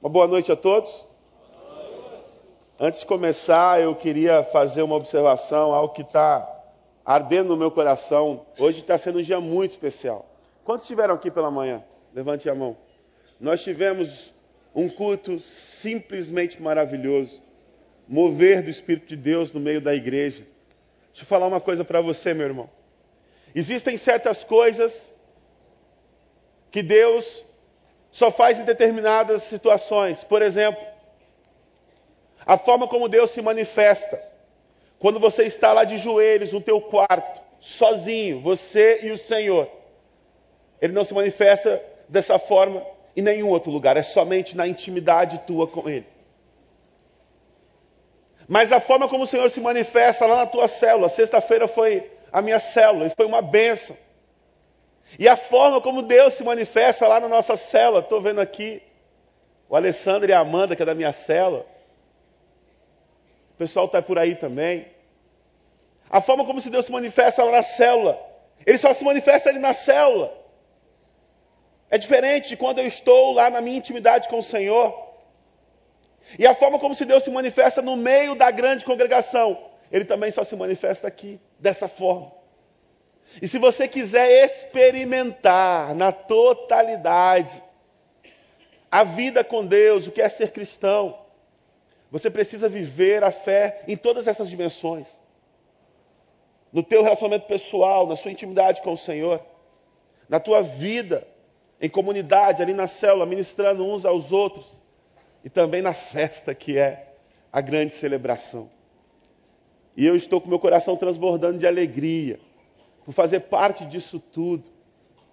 Uma boa noite a todos. Antes de começar, eu queria fazer uma observação, algo que está ardendo no meu coração. Hoje está sendo um dia muito especial. Quantos estiveram aqui pela manhã? Levante a mão. Nós tivemos um culto simplesmente maravilhoso. Mover do Espírito de Deus no meio da igreja. Deixa eu falar uma coisa para você, meu irmão. Existem certas coisas que Deus só faz em determinadas situações. Por exemplo, a forma como Deus se manifesta. Quando você está lá de joelhos no teu quarto, sozinho, você e o Senhor. Ele não se manifesta dessa forma em nenhum outro lugar, é somente na intimidade tua com Ele. Mas a forma como o Senhor se manifesta lá na tua célula, sexta-feira foi a minha célula e foi uma benção. E a forma como Deus se manifesta lá na nossa célula, estou vendo aqui o Alessandro e a Amanda, que é da minha célula. O pessoal está por aí também. A forma como se Deus se manifesta lá na célula. Ele só se manifesta ali na célula. É diferente de quando eu estou lá na minha intimidade com o Senhor. E a forma como se Deus se manifesta no meio da grande congregação. Ele também só se manifesta aqui, dessa forma. E se você quiser experimentar na totalidade a vida com Deus, o que é ser cristão, você precisa viver a fé em todas essas dimensões. No teu relacionamento pessoal, na sua intimidade com o Senhor, na tua vida em comunidade, ali na célula, ministrando uns aos outros, e também na festa que é a grande celebração. E eu estou com meu coração transbordando de alegria por fazer parte disso tudo.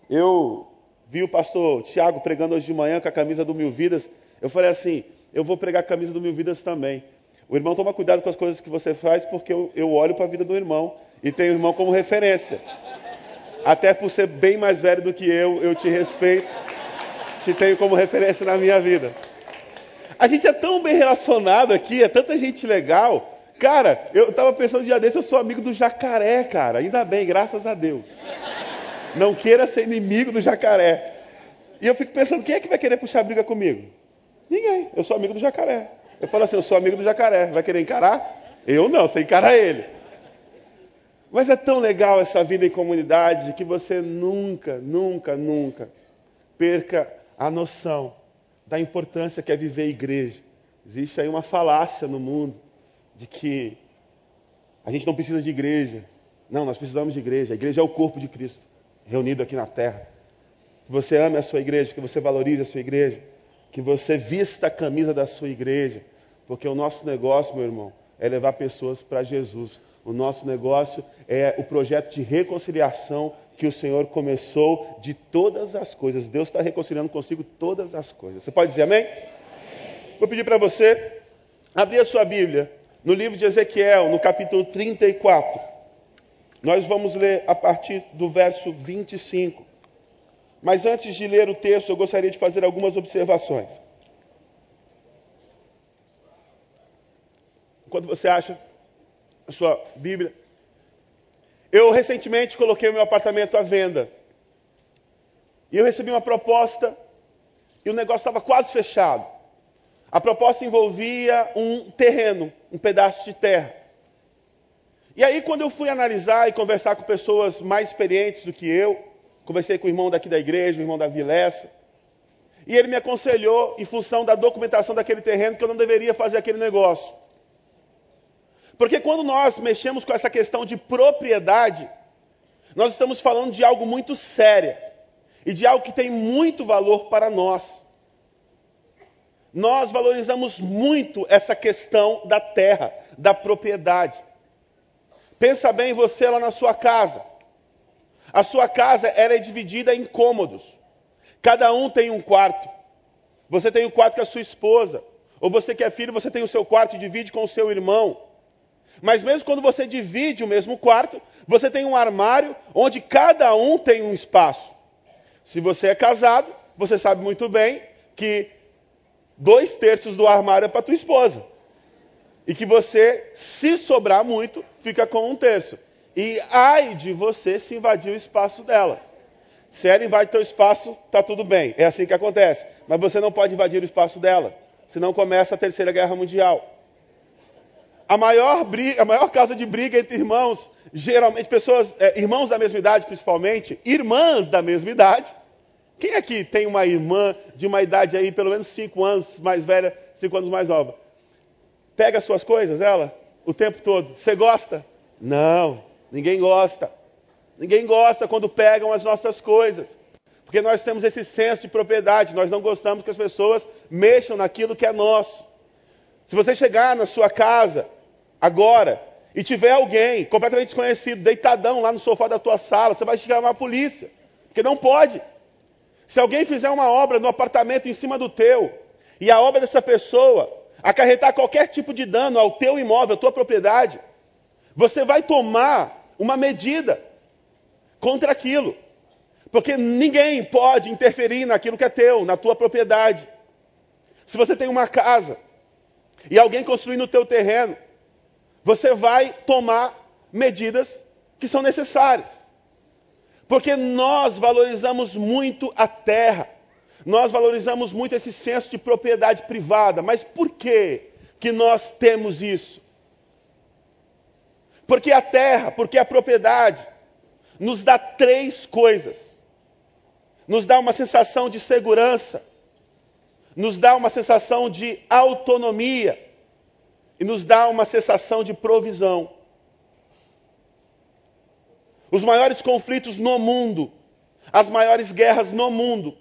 Eu vi o pastor Tiago pregando hoje de manhã com a camisa do Mil Vidas. Eu falei assim: eu vou pregar a camisa do Mil Vidas também. O irmão toma cuidado com as coisas que você faz, porque eu, eu olho para a vida do irmão e tenho o irmão como referência. Até por ser bem mais velho do que eu, eu te respeito, te tenho como referência na minha vida. A gente é tão bem relacionado aqui, é tanta gente legal, Cara, eu estava pensando um dia desse, eu sou amigo do jacaré, cara. Ainda bem, graças a Deus. Não queira ser inimigo do jacaré. E eu fico pensando, quem é que vai querer puxar briga comigo? Ninguém. Eu sou amigo do jacaré. Eu falo assim, eu sou amigo do jacaré. Vai querer encarar? Eu não, você encara ele. Mas é tão legal essa vida em comunidade que você nunca, nunca, nunca perca a noção da importância que é viver igreja. Existe aí uma falácia no mundo de que a gente não precisa de igreja. Não, nós precisamos de igreja. A igreja é o corpo de Cristo, reunido aqui na terra. Que você ame a sua igreja, que você valorize a sua igreja, que você vista a camisa da sua igreja, porque o nosso negócio, meu irmão, é levar pessoas para Jesus. O nosso negócio é o projeto de reconciliação que o Senhor começou de todas as coisas. Deus está reconciliando consigo todas as coisas. Você pode dizer amém? amém. Vou pedir para você abrir a sua Bíblia no livro de Ezequiel, no capítulo 34, nós vamos ler a partir do verso 25. Mas antes de ler o texto, eu gostaria de fazer algumas observações. Enquanto você acha a sua Bíblia, eu recentemente coloquei o meu apartamento à venda. E eu recebi uma proposta e o negócio estava quase fechado. A proposta envolvia um terreno, um pedaço de terra. E aí, quando eu fui analisar e conversar com pessoas mais experientes do que eu, conversei com o irmão daqui da igreja, o irmão da Vilessa, e ele me aconselhou, em função da documentação daquele terreno, que eu não deveria fazer aquele negócio. Porque quando nós mexemos com essa questão de propriedade, nós estamos falando de algo muito sério e de algo que tem muito valor para nós nós valorizamos muito essa questão da terra, da propriedade. Pensa bem você lá na sua casa. A sua casa era é dividida em cômodos. Cada um tem um quarto. Você tem o um quarto com a sua esposa. Ou você que é filho, você tem o seu quarto e divide com o seu irmão. Mas mesmo quando você divide o mesmo quarto, você tem um armário onde cada um tem um espaço. Se você é casado, você sabe muito bem que dois terços do armário é para tua esposa. E que você, se sobrar muito, fica com um terço. E ai de você se invadir o espaço dela. Se ela invade teu espaço, tá tudo bem. É assim que acontece. Mas você não pode invadir o espaço dela, senão começa a terceira guerra mundial. A maior briga, a maior causa de briga entre irmãos, geralmente pessoas, é, irmãos da mesma idade principalmente, irmãs da mesma idade. Quem aqui tem uma irmã de uma idade aí, pelo menos cinco anos mais velha, cinco anos mais nova? Pega as suas coisas, ela, o tempo todo. Você gosta? Não, ninguém gosta. Ninguém gosta quando pegam as nossas coisas. Porque nós temos esse senso de propriedade, nós não gostamos que as pessoas mexam naquilo que é nosso. Se você chegar na sua casa agora e tiver alguém completamente desconhecido, deitadão lá no sofá da tua sala, você vai chamar a polícia. Porque não pode. Se alguém fizer uma obra no apartamento em cima do teu, e a obra dessa pessoa acarretar qualquer tipo de dano ao teu imóvel, à tua propriedade, você vai tomar uma medida contra aquilo. Porque ninguém pode interferir naquilo que é teu, na tua propriedade. Se você tem uma casa e alguém construir no teu terreno, você vai tomar medidas que são necessárias. Porque nós valorizamos muito a terra. Nós valorizamos muito esse senso de propriedade privada. Mas por que que nós temos isso? Porque a terra, porque a propriedade nos dá três coisas. Nos dá uma sensação de segurança, nos dá uma sensação de autonomia e nos dá uma sensação de provisão. Os maiores conflitos no mundo, as maiores guerras no mundo,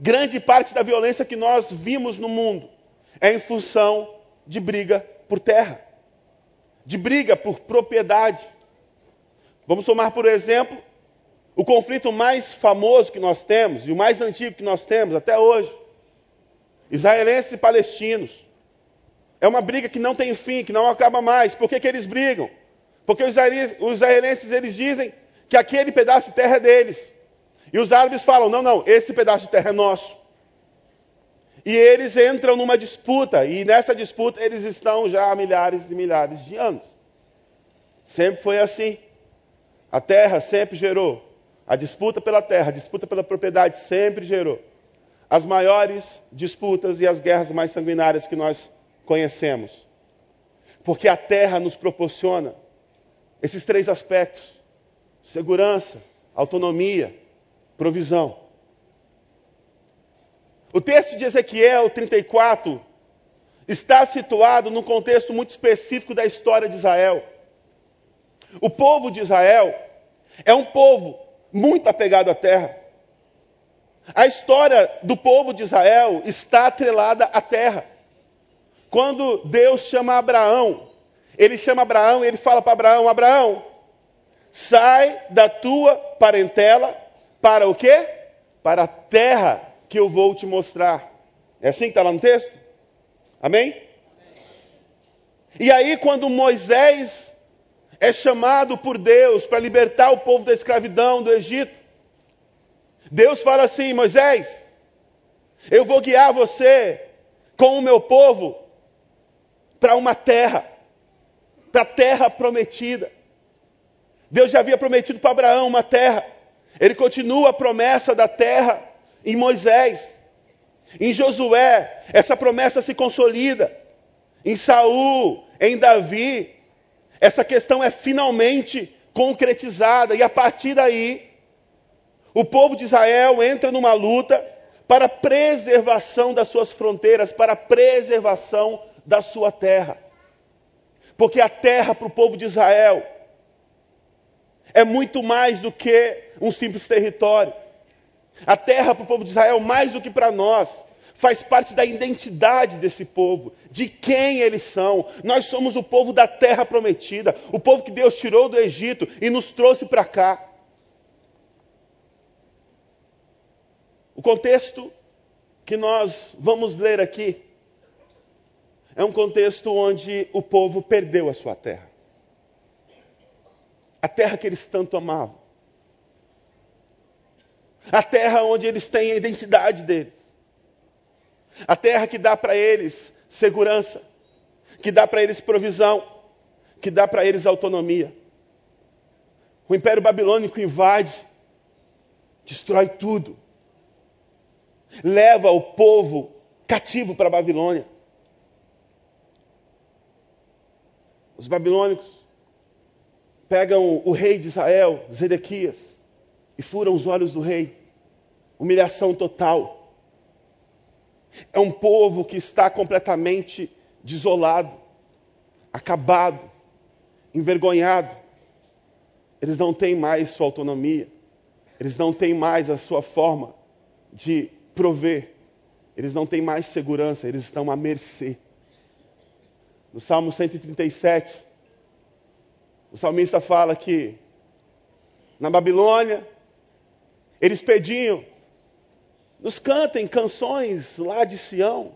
grande parte da violência que nós vimos no mundo é em função de briga por terra, de briga por propriedade. Vamos tomar, por exemplo, o conflito mais famoso que nós temos e o mais antigo que nós temos até hoje: israelenses e palestinos. É uma briga que não tem fim, que não acaba mais. Por que, que eles brigam? Porque os israelenses eles dizem que aquele pedaço de terra é deles. E os árabes falam: não, não, esse pedaço de terra é nosso. E eles entram numa disputa, e nessa disputa eles estão já há milhares e milhares de anos. Sempre foi assim. A terra sempre gerou. A disputa pela terra, a disputa pela propriedade sempre gerou. As maiores disputas e as guerras mais sanguinárias que nós conhecemos. Porque a terra nos proporciona esses três aspectos: segurança, autonomia, provisão. O texto de Ezequiel 34 está situado num contexto muito específico da história de Israel. O povo de Israel é um povo muito apegado à terra. A história do povo de Israel está atrelada à terra. Quando Deus chama Abraão, ele chama Abraão e ele fala para Abraão: Abraão, sai da tua parentela para o quê? Para a terra que eu vou te mostrar. É assim que está lá no texto? Amém? E aí, quando Moisés é chamado por Deus para libertar o povo da escravidão do Egito. Deus fala assim: Moisés, eu vou guiar você com o meu povo para uma terra, para a terra prometida. Deus já havia prometido para Abraão uma terra. Ele continua a promessa da terra em Moisés. Em Josué, essa promessa se consolida. Em Saul, em Davi, essa questão é finalmente concretizada, e a partir daí, o povo de Israel entra numa luta para a preservação das suas fronteiras, para a preservação da sua terra. Porque a terra para o povo de Israel é muito mais do que um simples território. A terra para o povo de Israel, mais do que para nós, faz parte da identidade desse povo, de quem eles são. Nós somos o povo da terra prometida, o povo que Deus tirou do Egito e nos trouxe para cá. O contexto que nós vamos ler aqui é um contexto onde o povo perdeu a sua terra. A terra que eles tanto amavam. A terra onde eles têm a identidade deles. A terra que dá para eles segurança, que dá para eles provisão, que dá para eles autonomia. O Império Babilônico invade destrói tudo, leva o povo cativo para a Babilônia. Os babilônicos pegam o rei de Israel, Zedequias, e furam os olhos do rei. Humilhação total. É um povo que está completamente desolado, acabado, envergonhado. Eles não têm mais sua autonomia. Eles não têm mais a sua forma de prover. Eles não têm mais segurança, eles estão à mercê. No Salmo 137, o salmista fala que na Babilônia eles pediam, nos cantem canções lá de Sião.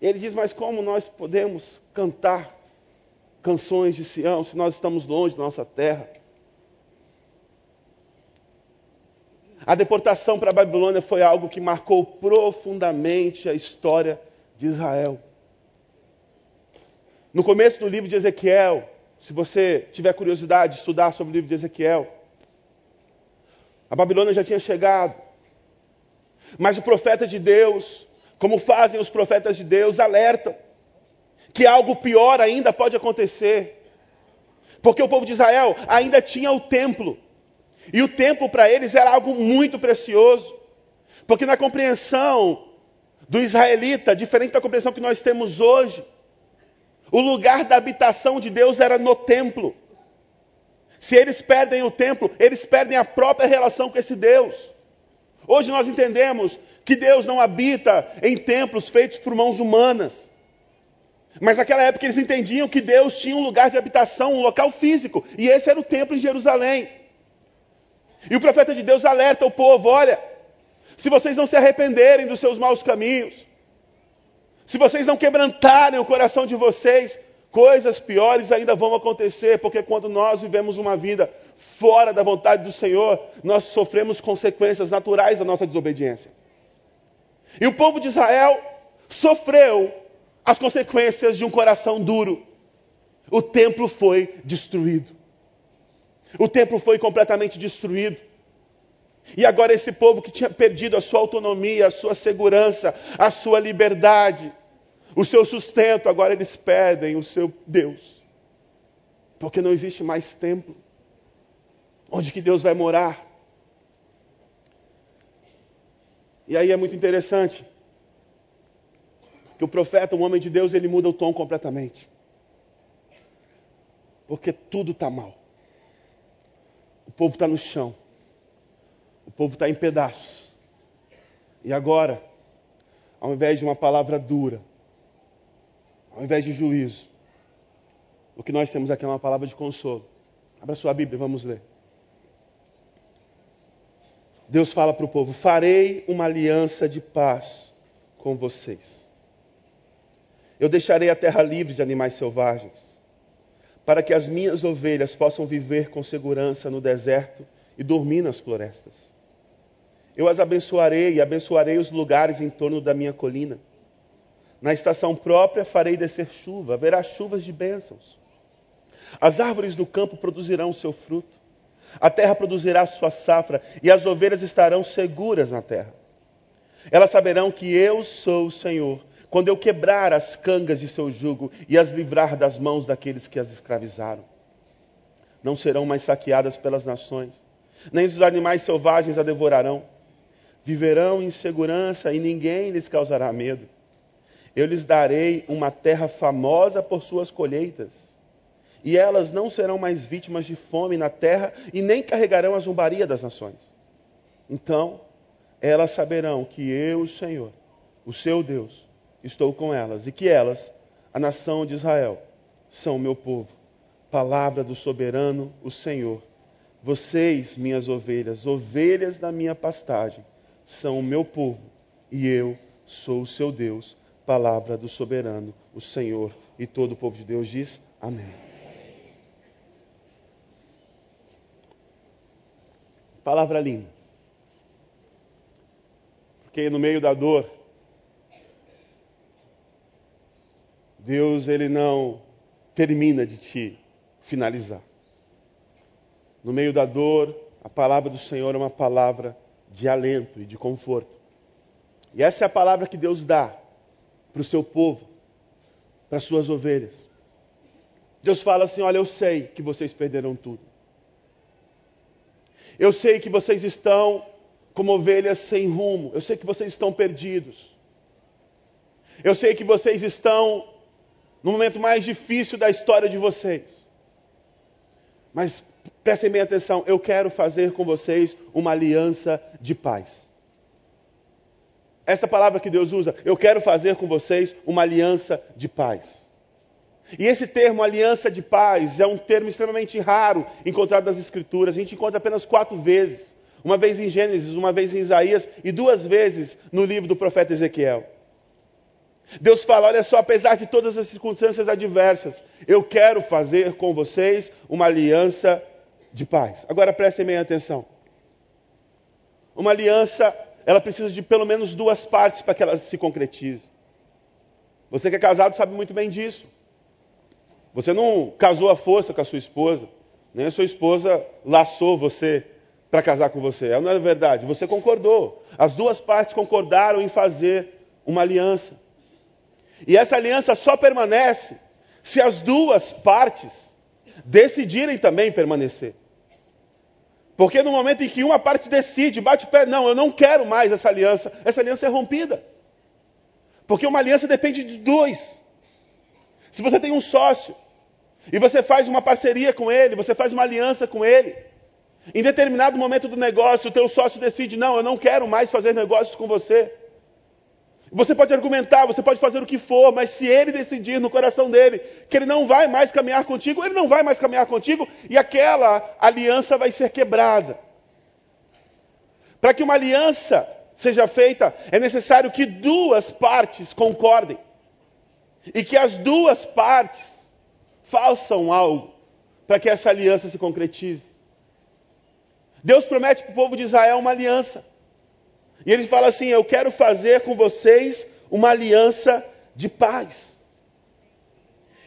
E ele diz: Mas como nós podemos cantar canções de Sião se nós estamos longe da nossa terra? A deportação para a Babilônia foi algo que marcou profundamente a história de Israel. No começo do livro de Ezequiel, se você tiver curiosidade de estudar sobre o livro de Ezequiel, a Babilônia já tinha chegado. Mas o profeta de Deus, como fazem os profetas de Deus, alertam que algo pior ainda pode acontecer. Porque o povo de Israel ainda tinha o templo. E o templo para eles era algo muito precioso. Porque na compreensão do israelita, diferente da compreensão que nós temos hoje, o lugar da habitação de Deus era no templo. Se eles perdem o templo, eles perdem a própria relação com esse Deus. Hoje nós entendemos que Deus não habita em templos feitos por mãos humanas. Mas naquela época eles entendiam que Deus tinha um lugar de habitação, um local físico, e esse era o templo em Jerusalém. E o profeta de Deus alerta o povo: olha, se vocês não se arrependerem dos seus maus caminhos, se vocês não quebrantarem o coração de vocês, coisas piores ainda vão acontecer, porque quando nós vivemos uma vida fora da vontade do Senhor, nós sofremos consequências naturais da nossa desobediência. E o povo de Israel sofreu as consequências de um coração duro. O templo foi destruído. O templo foi completamente destruído. E agora esse povo que tinha perdido a sua autonomia, a sua segurança, a sua liberdade, o seu sustento, agora eles perdem o seu Deus. Porque não existe mais templo. Onde que Deus vai morar? E aí é muito interessante que o profeta, o homem de Deus, ele muda o tom completamente. Porque tudo está mal. O povo está no chão. O povo está em pedaços. E agora, ao invés de uma palavra dura, ao invés de juízo, o que nós temos aqui é uma palavra de consolo. Abra sua Bíblia, vamos ler. Deus fala para o povo: Farei uma aliança de paz com vocês. Eu deixarei a terra livre de animais selvagens, para que as minhas ovelhas possam viver com segurança no deserto e dormir nas florestas. Eu as abençoarei e abençoarei os lugares em torno da minha colina. Na estação própria farei descer chuva, haverá chuvas de bênçãos. As árvores do campo produzirão seu fruto, a terra produzirá sua safra, e as ovelhas estarão seguras na terra. Elas saberão que eu sou o Senhor, quando eu quebrar as cangas de seu jugo e as livrar das mãos daqueles que as escravizaram. Não serão mais saqueadas pelas nações, nem os animais selvagens a devorarão viverão em segurança e ninguém lhes causará medo. Eu lhes darei uma terra famosa por suas colheitas. E elas não serão mais vítimas de fome na terra e nem carregarão a zombaria das nações. Então, elas saberão que eu, o Senhor, o seu Deus, estou com elas e que elas, a nação de Israel, são o meu povo. Palavra do soberano, o Senhor. Vocês, minhas ovelhas, ovelhas da minha pastagem, são o meu povo e eu sou o seu Deus. Palavra do soberano, o Senhor. E todo o povo de Deus diz: Amém. Palavra linda. Porque no meio da dor, Deus ele não termina de te finalizar. No meio da dor, a palavra do Senhor é uma palavra de alento e de conforto. E essa é a palavra que Deus dá para o seu povo, para as suas ovelhas. Deus fala assim: Olha, eu sei que vocês perderam tudo. Eu sei que vocês estão como ovelhas sem rumo. Eu sei que vocês estão perdidos. Eu sei que vocês estão no momento mais difícil da história de vocês. Mas prestem bem atenção, eu quero fazer com vocês uma aliança de paz. Essa palavra que Deus usa, eu quero fazer com vocês uma aliança de paz. E esse termo, aliança de paz, é um termo extremamente raro encontrado nas Escrituras. A gente encontra apenas quatro vezes: uma vez em Gênesis, uma vez em Isaías e duas vezes no livro do profeta Ezequiel. Deus fala: olha só, apesar de todas as circunstâncias adversas, eu quero fazer com vocês uma aliança de paz. Agora prestem bem atenção. Uma aliança, ela precisa de pelo menos duas partes para que ela se concretize. Você que é casado sabe muito bem disso. Você não casou à força com a sua esposa, nem a sua esposa laçou você para casar com você. É, não é verdade? Você concordou. As duas partes concordaram em fazer uma aliança. E essa aliança só permanece se as duas partes decidirem também permanecer. Porque no momento em que uma parte decide, bate o pé, não, eu não quero mais essa aliança, essa aliança é rompida. Porque uma aliança depende de dois. Se você tem um sócio e você faz uma parceria com ele, você faz uma aliança com ele, em determinado momento do negócio, o teu sócio decide: não, eu não quero mais fazer negócios com você. Você pode argumentar, você pode fazer o que for, mas se ele decidir no coração dele que ele não vai mais caminhar contigo, ele não vai mais caminhar contigo e aquela aliança vai ser quebrada. Para que uma aliança seja feita, é necessário que duas partes concordem e que as duas partes façam algo para que essa aliança se concretize. Deus promete para o povo de Israel uma aliança. E ele fala assim: Eu quero fazer com vocês uma aliança de paz.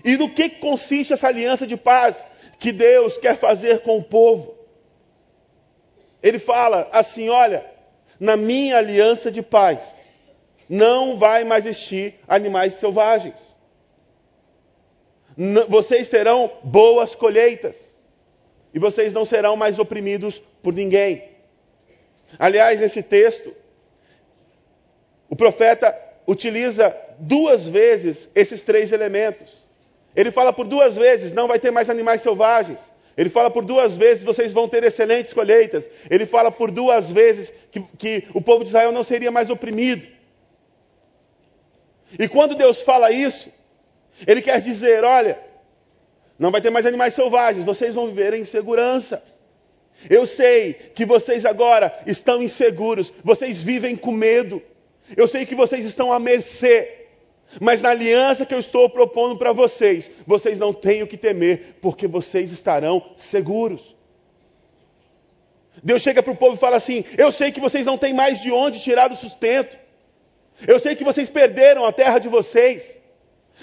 E no que consiste essa aliança de paz que Deus quer fazer com o povo? Ele fala assim: Olha, na minha aliança de paz, não vai mais existir animais selvagens vocês terão boas colheitas. E vocês não serão mais oprimidos por ninguém. Aliás, nesse texto, o profeta utiliza duas vezes esses três elementos. Ele fala por duas vezes: não vai ter mais animais selvagens. Ele fala por duas vezes: vocês vão ter excelentes colheitas. Ele fala por duas vezes que, que o povo de Israel não seria mais oprimido. E quando Deus fala isso, ele quer dizer: olha, não vai ter mais animais selvagens, vocês vão viver em segurança. Eu sei que vocês agora estão inseguros, vocês vivem com medo. Eu sei que vocês estão à mercê, mas na aliança que eu estou propondo para vocês, vocês não têm o que temer, porque vocês estarão seguros. Deus chega para o povo e fala assim: Eu sei que vocês não têm mais de onde tirar o sustento. Eu sei que vocês perderam a terra de vocês.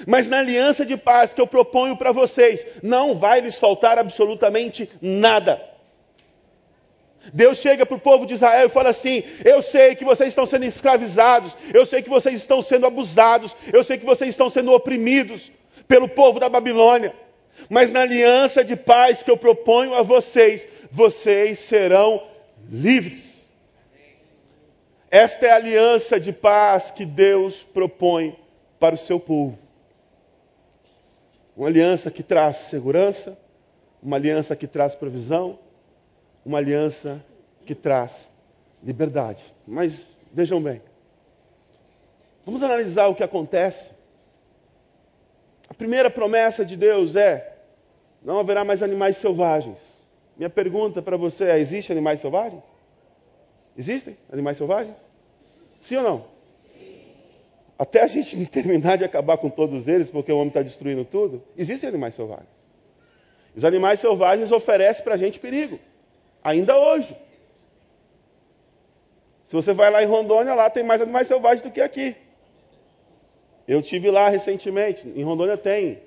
Mas na aliança de paz que eu proponho para vocês, não vai lhes faltar absolutamente nada. Deus chega para o povo de Israel e fala assim: Eu sei que vocês estão sendo escravizados, eu sei que vocês estão sendo abusados, eu sei que vocês estão sendo oprimidos pelo povo da Babilônia, mas na aliança de paz que eu proponho a vocês, vocês serão livres. Esta é a aliança de paz que Deus propõe para o seu povo. Uma aliança que traz segurança, uma aliança que traz provisão, uma aliança que traz liberdade. Mas vejam bem, vamos analisar o que acontece. A primeira promessa de Deus é: não haverá mais animais selvagens. Minha pergunta para você é: existem animais selvagens? Existem animais selvagens? Sim ou não? até a gente terminar de acabar com todos eles, porque o homem está destruindo tudo, existem animais selvagens. Os animais selvagens oferecem para a gente perigo, ainda hoje. Se você vai lá em Rondônia, lá tem mais animais selvagens do que aqui. Eu tive lá recentemente, em Rondônia tem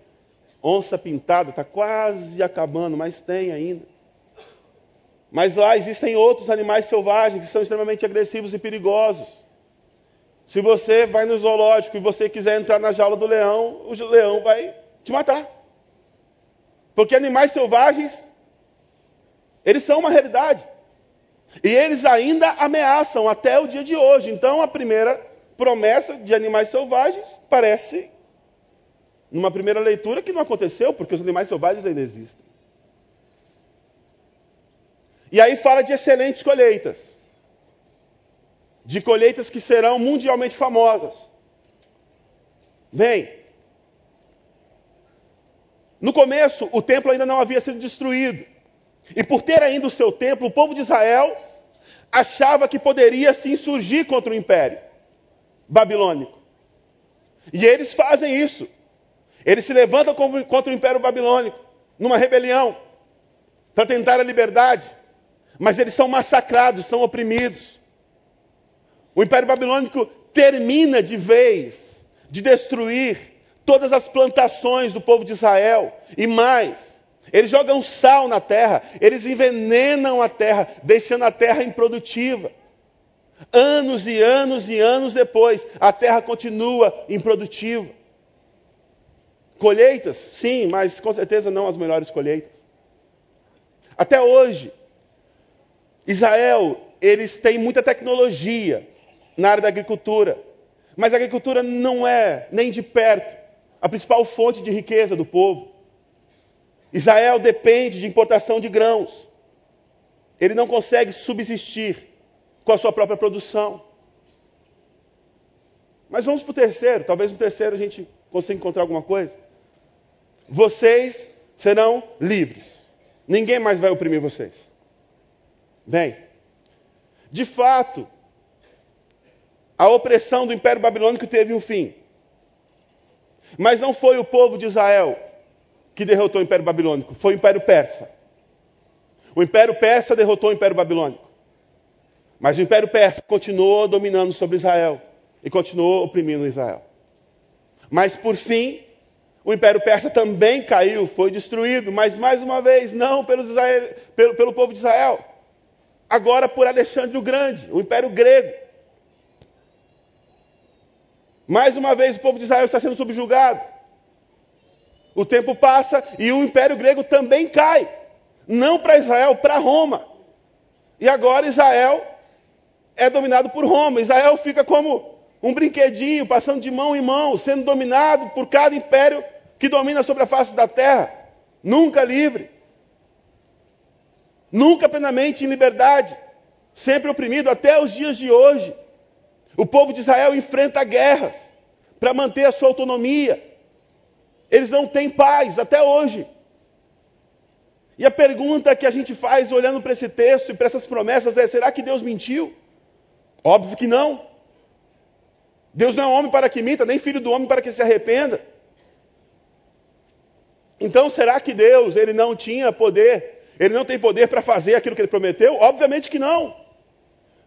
onça pintada, está quase acabando, mas tem ainda. Mas lá existem outros animais selvagens que são extremamente agressivos e perigosos. Se você vai no zoológico e você quiser entrar na jaula do leão, o leão vai te matar. Porque animais selvagens, eles são uma realidade. E eles ainda ameaçam até o dia de hoje. Então a primeira promessa de animais selvagens parece, numa primeira leitura, que não aconteceu, porque os animais selvagens ainda existem. E aí fala de excelentes colheitas. De colheitas que serão mundialmente famosas. Bem, no começo, o templo ainda não havia sido destruído. E por ter ainda o seu templo, o povo de Israel achava que poderia se insurgir contra o império babilônico. E eles fazem isso. Eles se levantam contra o império babilônico, numa rebelião, para tentar a liberdade. Mas eles são massacrados, são oprimidos. O império babilônico termina de vez de destruir todas as plantações do povo de Israel e mais. Eles jogam sal na terra, eles envenenam a terra, deixando a terra improdutiva. Anos e anos e anos depois, a terra continua improdutiva. Colheitas, sim, mas com certeza não as melhores colheitas. Até hoje, Israel, eles têm muita tecnologia na área da agricultura, mas a agricultura não é nem de perto a principal fonte de riqueza do povo. Israel depende de importação de grãos. Ele não consegue subsistir com a sua própria produção. Mas vamos para o terceiro, talvez no terceiro a gente consiga encontrar alguma coisa. Vocês serão livres. Ninguém mais vai oprimir vocês. Bem, de fato, a opressão do Império Babilônico teve um fim. Mas não foi o povo de Israel que derrotou o Império Babilônico, foi o Império Persa. O Império Persa derrotou o Império Babilônico. Mas o Império Persa continuou dominando sobre Israel e continuou oprimindo Israel. Mas por fim, o Império Persa também caiu, foi destruído, mas mais uma vez, não Israel, pelo, pelo povo de Israel, agora por Alexandre o Grande, o Império Grego. Mais uma vez o povo de Israel está sendo subjugado. O tempo passa e o Império Grego também cai. Não para Israel, para Roma. E agora Israel é dominado por Roma. Israel fica como um brinquedinho, passando de mão em mão, sendo dominado por cada império que domina sobre a face da terra. Nunca livre. Nunca plenamente em liberdade. Sempre oprimido até os dias de hoje. O povo de Israel enfrenta guerras para manter a sua autonomia. Eles não têm paz até hoje. E a pergunta que a gente faz olhando para esse texto e para essas promessas é: será que Deus mentiu? Óbvio que não. Deus não é homem para que minta, nem filho do homem para que se arrependa. Então, será que Deus ele não tinha poder? Ele não tem poder para fazer aquilo que ele prometeu? Obviamente que não.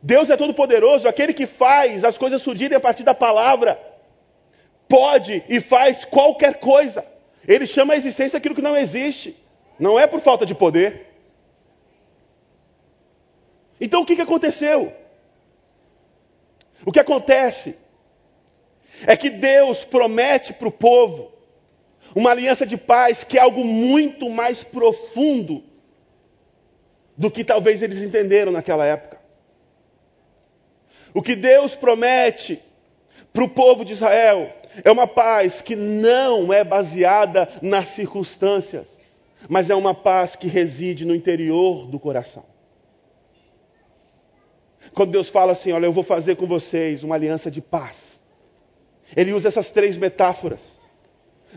Deus é todo poderoso, aquele que faz as coisas surgirem a partir da palavra, pode e faz qualquer coisa. Ele chama a existência aquilo que não existe. Não é por falta de poder. Então o que, que aconteceu? O que acontece é que Deus promete para o povo uma aliança de paz que é algo muito mais profundo do que talvez eles entenderam naquela época. O que Deus promete para o povo de Israel é uma paz que não é baseada nas circunstâncias, mas é uma paz que reside no interior do coração. Quando Deus fala assim: Olha, eu vou fazer com vocês uma aliança de paz. Ele usa essas três metáforas.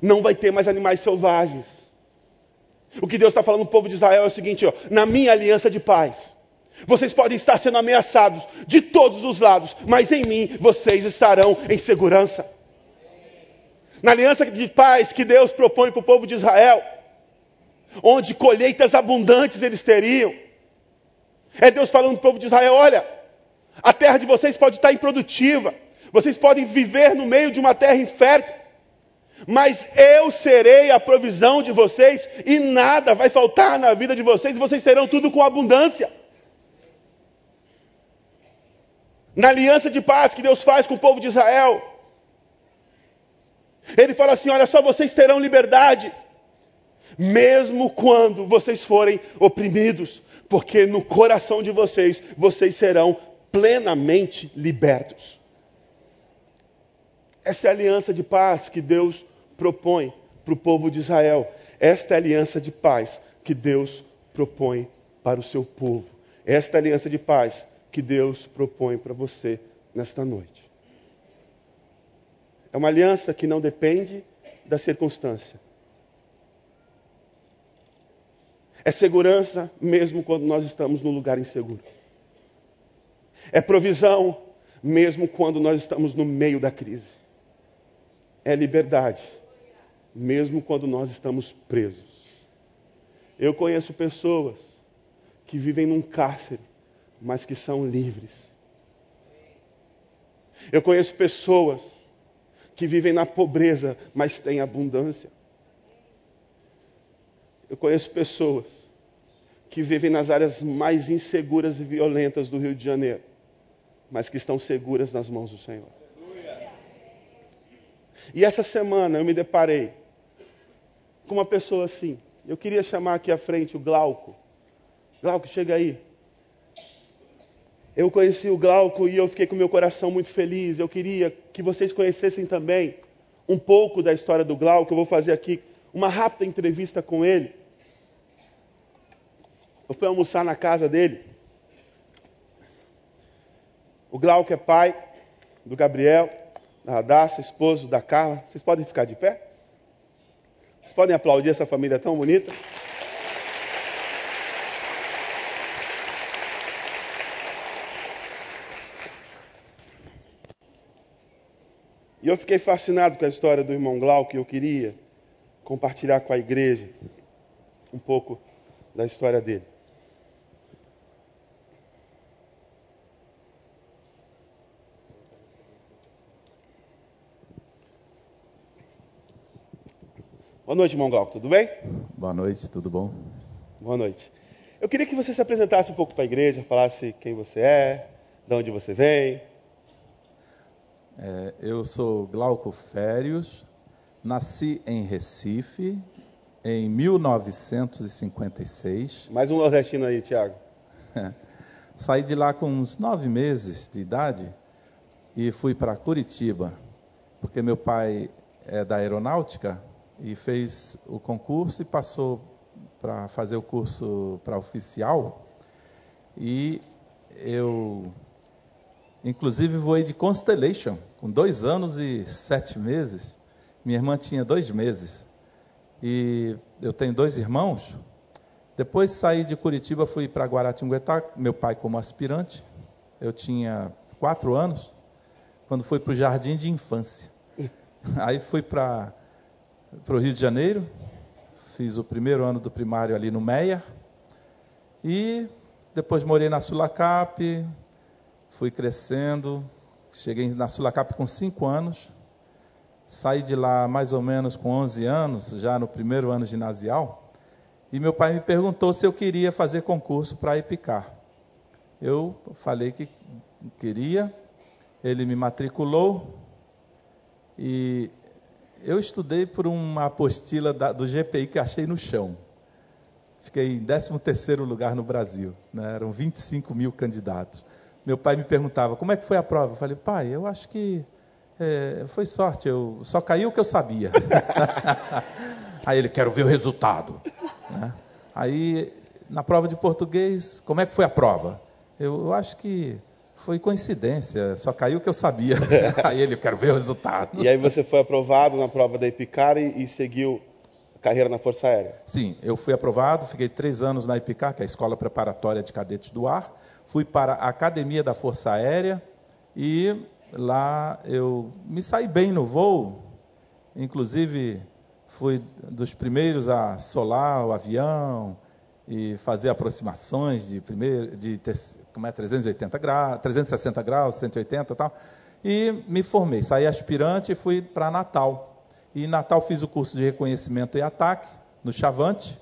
Não vai ter mais animais selvagens. O que Deus está falando para o povo de Israel é o seguinte: ó, na minha aliança de paz, vocês podem estar sendo ameaçados de todos os lados, mas em mim vocês estarão em segurança. Na aliança de paz que Deus propõe para o povo de Israel, onde colheitas abundantes eles teriam, é Deus falando para o povo de Israel: olha, a terra de vocês pode estar improdutiva, vocês podem viver no meio de uma terra infértil, mas eu serei a provisão de vocês e nada vai faltar na vida de vocês, e vocês terão tudo com abundância. Na aliança de paz que Deus faz com o povo de Israel. Ele fala assim: olha só, vocês terão liberdade, mesmo quando vocês forem oprimidos, porque no coração de vocês, vocês serão plenamente libertos. Essa é a aliança de paz que Deus propõe para o povo de Israel. Esta é a aliança de paz que Deus propõe para o seu povo. Esta é a aliança de paz que Deus propõe para você nesta noite. É uma aliança que não depende da circunstância. É segurança mesmo quando nós estamos num lugar inseguro. É provisão mesmo quando nós estamos no meio da crise. É liberdade mesmo quando nós estamos presos. Eu conheço pessoas que vivem num cárcere, mas que são livres. Eu conheço pessoas que vivem na pobreza, mas têm abundância. Eu conheço pessoas que vivem nas áreas mais inseguras e violentas do Rio de Janeiro, mas que estão seguras nas mãos do Senhor. E essa semana eu me deparei com uma pessoa assim. Eu queria chamar aqui à frente o Glauco. Glauco, chega aí. Eu conheci o Glauco e eu fiquei com meu coração muito feliz. Eu queria que vocês conhecessem também um pouco da história do Glauco. Eu vou fazer aqui uma rápida entrevista com ele. Eu fui almoçar na casa dele. O Glauco é pai do Gabriel, da Radassa, esposo da Carla. Vocês podem ficar de pé? Vocês podem aplaudir essa família tão bonita? E eu fiquei fascinado com a história do irmão Glauco e eu queria compartilhar com a igreja um pouco da história dele. Boa noite, irmão Glauco, tudo bem? Boa noite, tudo bom? Boa noite. Eu queria que você se apresentasse um pouco para a igreja, falasse quem você é, de onde você vem. É, eu sou Glauco Férios, nasci em Recife em 1956. Mais um nordestino aí, Tiago. Saí de lá com uns nove meses de idade e fui para Curitiba, porque meu pai é da aeronáutica e fez o concurso e passou para fazer o curso para oficial. E eu, inclusive, voei de Constellation, com dois anos e sete meses. Minha irmã tinha dois meses. E eu tenho dois irmãos. Depois saí de Curitiba, fui para Guaratinguetá, meu pai como aspirante. Eu tinha quatro anos, quando fui para o jardim de infância. Aí fui para o Rio de Janeiro, fiz o primeiro ano do primário ali no Meia, e depois morei na Sulacap, fui crescendo, cheguei na Sulacap com 5 anos, saí de lá mais ou menos com 11 anos, já no primeiro ano ginasial, e meu pai me perguntou se eu queria fazer concurso para a Epicar. Eu falei que queria, ele me matriculou, e eu estudei por uma apostila da, do GPI que achei no chão. Fiquei em 13 lugar no Brasil. Né? Eram 25 mil candidatos. Meu pai me perguntava, como é que foi a prova? Eu falei, pai, eu acho que é, foi sorte, eu só caiu o que eu sabia. Aí ele, quero ver o resultado. Né? Aí, na prova de português, como é que foi a prova? Eu, eu acho que foi coincidência, só caiu o que eu sabia. aí ele, eu quero ver o resultado. E aí você foi aprovado na prova da Epicar e, e seguiu a carreira na Força Aérea? Sim, eu fui aprovado, fiquei três anos na Epicar, que é a Escola Preparatória de Cadetes do Ar. Fui para a Academia da Força Aérea e lá eu me saí bem no voo. Inclusive, fui dos primeiros a solar o avião, e fazer aproximações de primeiro, de como é 380 graus, 360 graus, 180 e tal. E me formei, saí aspirante e fui para Natal. E em Natal fiz o curso de reconhecimento e ataque no Chavante.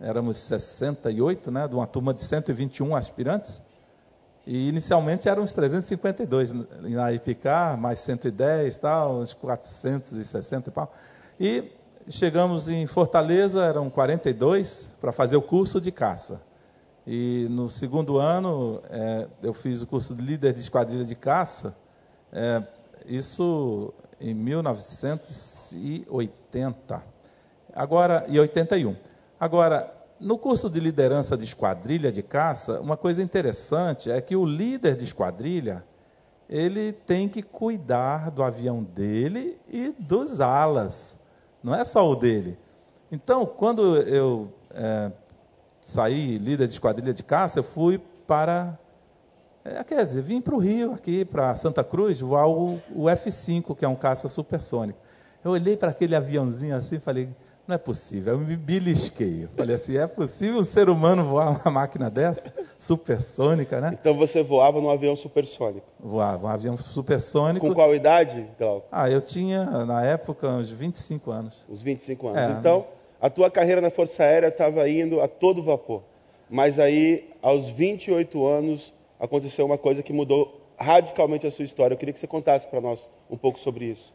Éramos 68, né, de uma turma de 121 aspirantes. E inicialmente eram uns 352 na IPK, mais 110 tal, uns 460 e tal. E chegamos em Fortaleza, eram 42 para fazer o curso de caça. E no segundo ano é, eu fiz o curso de líder de esquadrilha de caça. É, isso em 1980. Agora, e 81. Agora, no curso de liderança de esquadrilha de caça, uma coisa interessante é que o líder de esquadrilha, ele tem que cuidar do avião dele e dos alas. Não é só o dele. Então, quando eu é, saí líder de esquadrilha de caça, eu fui para. É, quer dizer, vim para o Rio, aqui para Santa Cruz, voar o, o F-5, que é um caça supersônico. Eu olhei para aquele aviãozinho assim e falei: não é possível. Eu me belisquei. Eu falei assim: é possível um ser humano voar uma máquina dessa? Supersônica, né? Então você voava num avião supersônico? Voava, um avião supersônico. Com qual idade, Glauco? Ah, eu tinha, na época, uns 25 anos. Uns 25 anos. É, então, a tua carreira na Força Aérea estava indo a todo vapor. Mas aí, aos 28 anos, aconteceu uma coisa que mudou radicalmente a sua história. Eu queria que você contasse para nós um pouco sobre isso.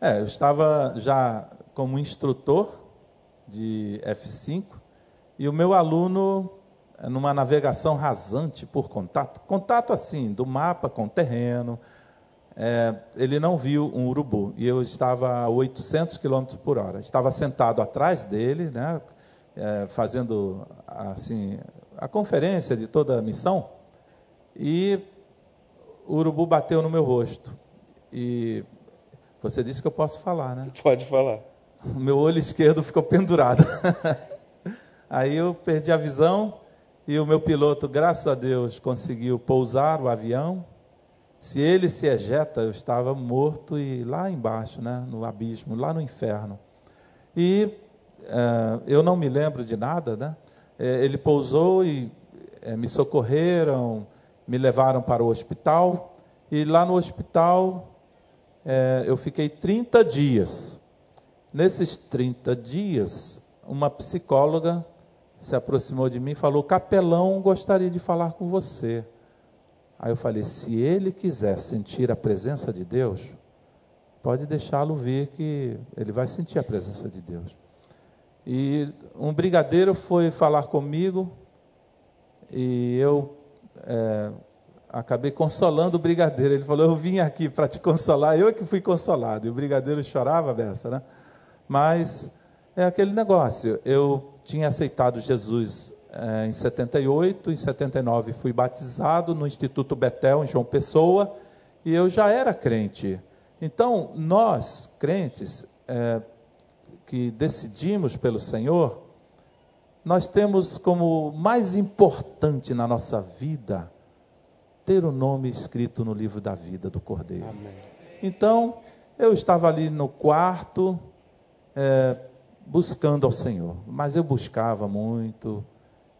É, eu estava já como instrutor de F5 e o meu aluno numa navegação rasante por contato, contato assim do mapa com o terreno, é, ele não viu um urubu e eu estava a 800 km por hora. Estava sentado atrás dele, né, é, fazendo assim a conferência de toda a missão e o urubu bateu no meu rosto e você disse que eu posso falar, né? Pode falar o meu olho esquerdo ficou pendurado. Aí eu perdi a visão e o meu piloto, graças a Deus, conseguiu pousar o avião. Se ele se ejeta, eu estava morto e lá embaixo, né, no abismo, lá no inferno. E uh, eu não me lembro de nada, né? Eh, ele pousou e uh, me socorreram, me levaram para o hospital. E lá no hospital eu fiquei 30 dias Nesses 30 dias, uma psicóloga se aproximou de mim e falou: Capelão gostaria de falar com você. Aí eu falei: se ele quiser sentir a presença de Deus, pode deixá-lo vir que ele vai sentir a presença de Deus. E um brigadeiro foi falar comigo e eu é, acabei consolando o brigadeiro. Ele falou: Eu vim aqui para te consolar, eu é que fui consolado. E o brigadeiro chorava dessa, né? Mas é aquele negócio. Eu tinha aceitado Jesus é, em 78, em 79 fui batizado no Instituto Betel, em João Pessoa, e eu já era crente. Então, nós, crentes, é, que decidimos pelo Senhor, nós temos como mais importante na nossa vida ter o nome escrito no livro da vida do Cordeiro. Amém. Então, eu estava ali no quarto, é, buscando ao Senhor. Mas eu buscava muito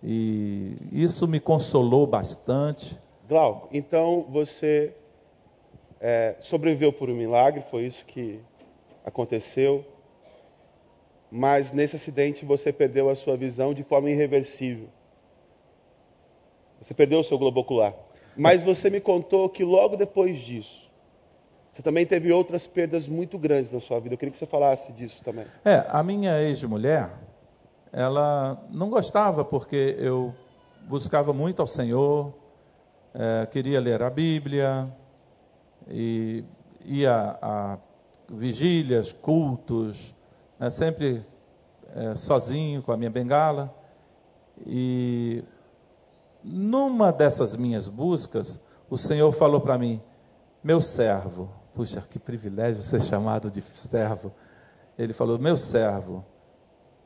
e isso me consolou bastante. Glauco, então você é, sobreviveu por um milagre, foi isso que aconteceu. Mas nesse acidente você perdeu a sua visão de forma irreversível. Você perdeu o seu globo ocular. Mas você me contou que logo depois disso, você também teve outras perdas muito grandes na sua vida. Eu queria que você falasse disso também. É, a minha ex-mulher, ela não gostava porque eu buscava muito ao Senhor, é, queria ler a Bíblia e ia a vigílias, cultos, né, sempre é, sozinho com a minha bengala. E numa dessas minhas buscas, o Senhor falou para mim: Meu servo, Puxa, que privilégio ser chamado de servo. Ele falou: Meu servo,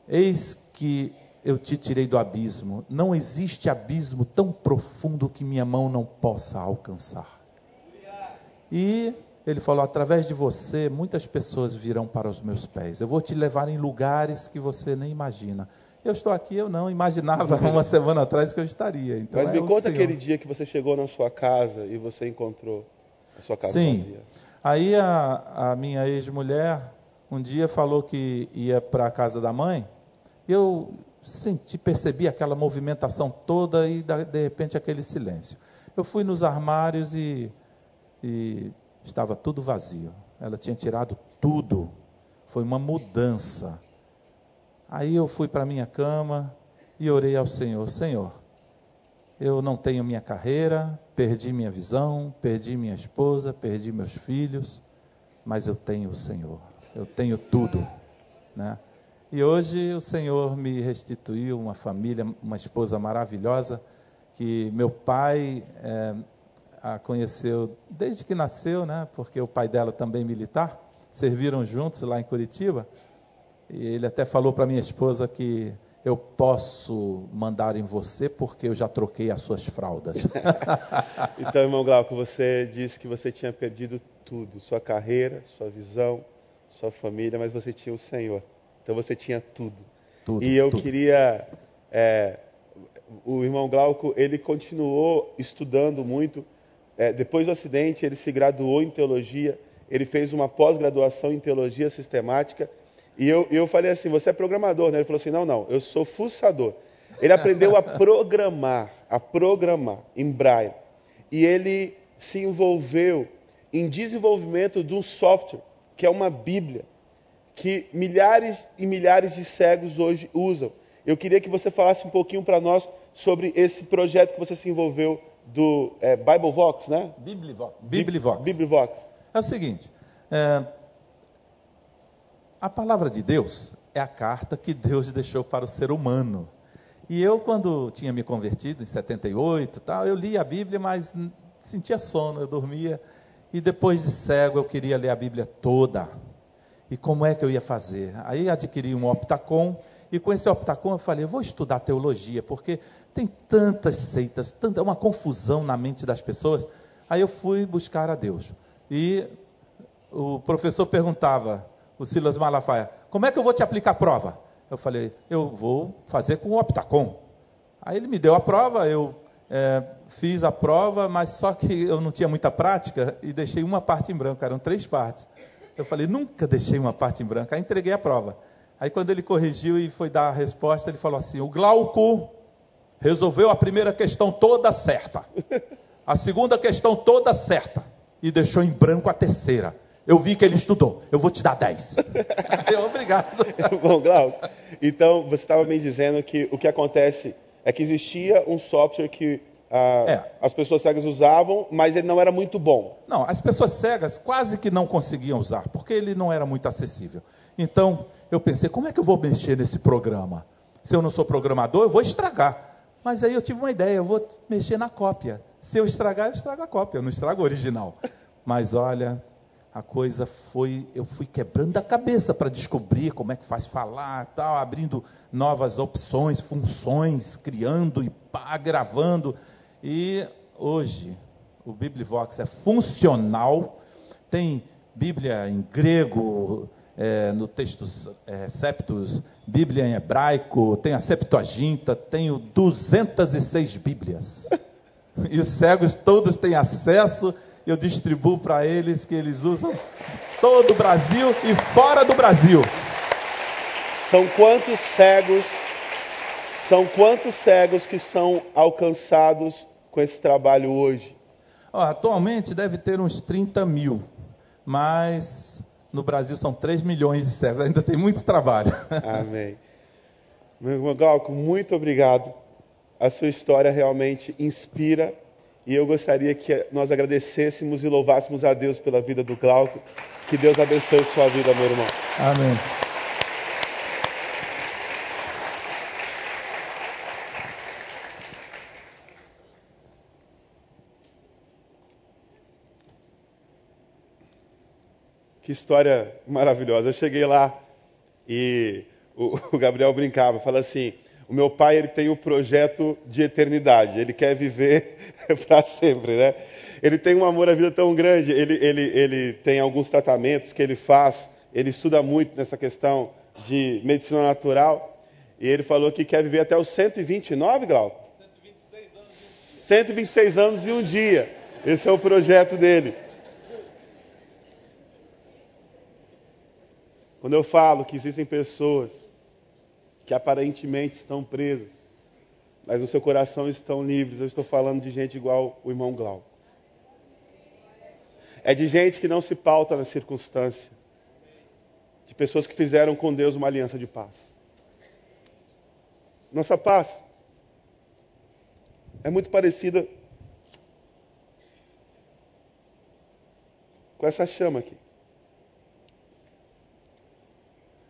eis que eu te tirei do abismo. Não existe abismo tão profundo que minha mão não possa alcançar. E ele falou: através de você, muitas pessoas virão para os meus pés. Eu vou te levar em lugares que você nem imagina. Eu estou aqui, eu não imaginava uma semana atrás que eu estaria. Então, Mas me é conta aquele dia que você chegou na sua casa e você encontrou a sua casa Sim. vazia. Aí a, a minha ex-mulher um dia falou que ia para a casa da mãe. Eu senti, percebi aquela movimentação toda e de repente aquele silêncio. Eu fui nos armários e, e estava tudo vazio. Ela tinha tirado tudo. Foi uma mudança. Aí eu fui para minha cama e orei ao Senhor: Senhor, eu não tenho minha carreira, perdi minha visão, perdi minha esposa, perdi meus filhos, mas eu tenho o Senhor. Eu tenho tudo, né? E hoje o Senhor me restituiu uma família, uma esposa maravilhosa, que meu pai é, a conheceu desde que nasceu, né? Porque o pai dela também militar, serviram juntos lá em Curitiba. E ele até falou para minha esposa que eu posso mandar em você porque eu já troquei as suas fraldas. então, irmão Glauco, você disse que você tinha perdido tudo: sua carreira, sua visão, sua família, mas você tinha o Senhor. Então você tinha tudo. tudo e eu tudo. queria. É, o irmão Glauco, ele continuou estudando muito. É, depois do acidente, ele se graduou em teologia. Ele fez uma pós-graduação em teologia sistemática e eu, eu falei assim: você é programador, né? Ele falou assim: não, não, eu sou fuçador. Ele aprendeu a programar, a programar em Braille. E ele se envolveu em desenvolvimento de um software, que é uma Bíblia, que milhares e milhares de cegos hoje usam. Eu queria que você falasse um pouquinho para nós sobre esse projeto que você se envolveu do é, Biblebox, né? Biblivox. Biblivox. Biblivox. É o seguinte, é, a palavra de Deus é a carta que Deus deixou para o ser humano. E eu, quando tinha me convertido, em 78, tal, eu li a Bíblia, mas sentia sono, eu dormia. E depois de cego, eu queria ler a Bíblia toda. E como é que eu ia fazer? Aí adquiri um Optacom, e com esse Optacom eu falei, eu vou estudar teologia, porque tem tantas seitas, tanta, uma confusão na mente das pessoas. Aí eu fui buscar a Deus. E o professor perguntava, o Silas Malafaia, como é que eu vou te aplicar a prova? Eu falei, eu vou fazer com o Optacom. Aí ele me deu a prova, eu é, fiz a prova, mas só que eu não tinha muita prática e deixei uma parte em branco, eram três partes. Eu falei, nunca deixei uma parte em branco. Aí entreguei a prova. Aí quando ele corrigiu e foi dar a resposta, ele falou assim: o Glauco resolveu a primeira questão toda certa, a segunda questão toda certa e deixou em branco a terceira. Eu vi que ele estudou. Eu vou te dar 10. Obrigado. Bom, Glauco, então você estava me dizendo que o que acontece é que existia um software que ah, é. as pessoas cegas usavam, mas ele não era muito bom. Não, as pessoas cegas quase que não conseguiam usar, porque ele não era muito acessível. Então, eu pensei, como é que eu vou mexer nesse programa? Se eu não sou programador, eu vou estragar. Mas aí eu tive uma ideia, eu vou mexer na cópia. Se eu estragar, eu estrago a cópia, eu não estrago o original. Mas olha, a coisa foi, eu fui quebrando a cabeça para descobrir como é que faz falar, tal, abrindo novas opções, funções, criando e pá, gravando. E hoje o Biblivox é funcional, tem Bíblia em grego, é, no texto é, Septus, Bíblia em hebraico, tem a Septuaginta, tenho 206 Bíblias. E os cegos todos têm acesso eu distribuo para eles que eles usam todo o Brasil e fora do Brasil. São quantos cegos, são quantos cegos que são alcançados com esse trabalho hoje? atualmente deve ter uns 30 mil, mas no Brasil são 3 milhões de cegos, ainda tem muito trabalho. Amém. Meu irmão Galco, muito obrigado. A sua história realmente inspira e eu gostaria que nós agradecêssemos e louvássemos a Deus pela vida do Glauco. Que Deus abençoe sua vida, meu irmão. Amém. Que história maravilhosa. Eu cheguei lá e o, Gabriel brincava, fala assim: o meu pai ele tem o um projeto de eternidade, ele quer viver para sempre, né? Ele tem um amor à vida tão grande, ele, ele, ele tem alguns tratamentos que ele faz, ele estuda muito nessa questão de medicina natural, e ele falou que quer viver até os 129, Grau? 126 anos. 126 anos e um dia. Esse é o projeto dele. Quando eu falo que existem pessoas que aparentemente estão presas, mas no seu coração estão livres. Eu estou falando de gente igual o irmão Glau. É de gente que não se pauta na circunstância. De pessoas que fizeram com Deus uma aliança de paz. Nossa paz é muito parecida com essa chama aqui.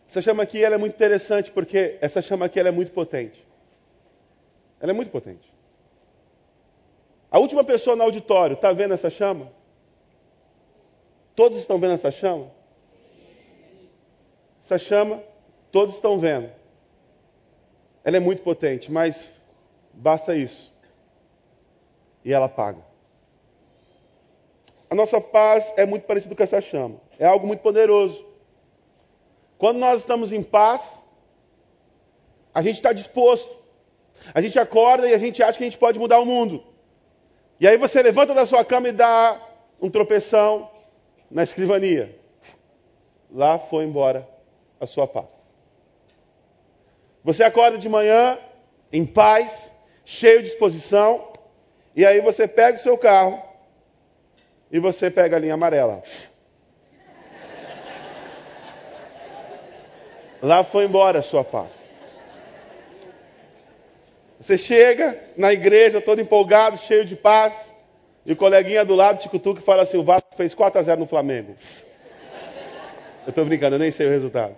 Essa chama aqui ela é muito interessante porque essa chama aqui ela é muito potente. Ela é muito potente. A última pessoa no auditório está vendo essa chama? Todos estão vendo essa chama? Essa chama, todos estão vendo. Ela é muito potente, mas basta isso. E ela apaga. A nossa paz é muito parecida com essa chama. É algo muito poderoso. Quando nós estamos em paz, a gente está disposto. A gente acorda e a gente acha que a gente pode mudar o mundo. E aí você levanta da sua cama e dá um tropeção na escrivania. Lá foi embora a sua paz. Você acorda de manhã em paz, cheio de disposição, e aí você pega o seu carro e você pega a linha amarela. Lá foi embora a sua paz. Você chega na igreja todo empolgado, cheio de paz, e o coleguinha do lado te cutuca e fala assim: o Vasco fez 4 a 0 no Flamengo. Eu estou brincando, eu nem sei o resultado.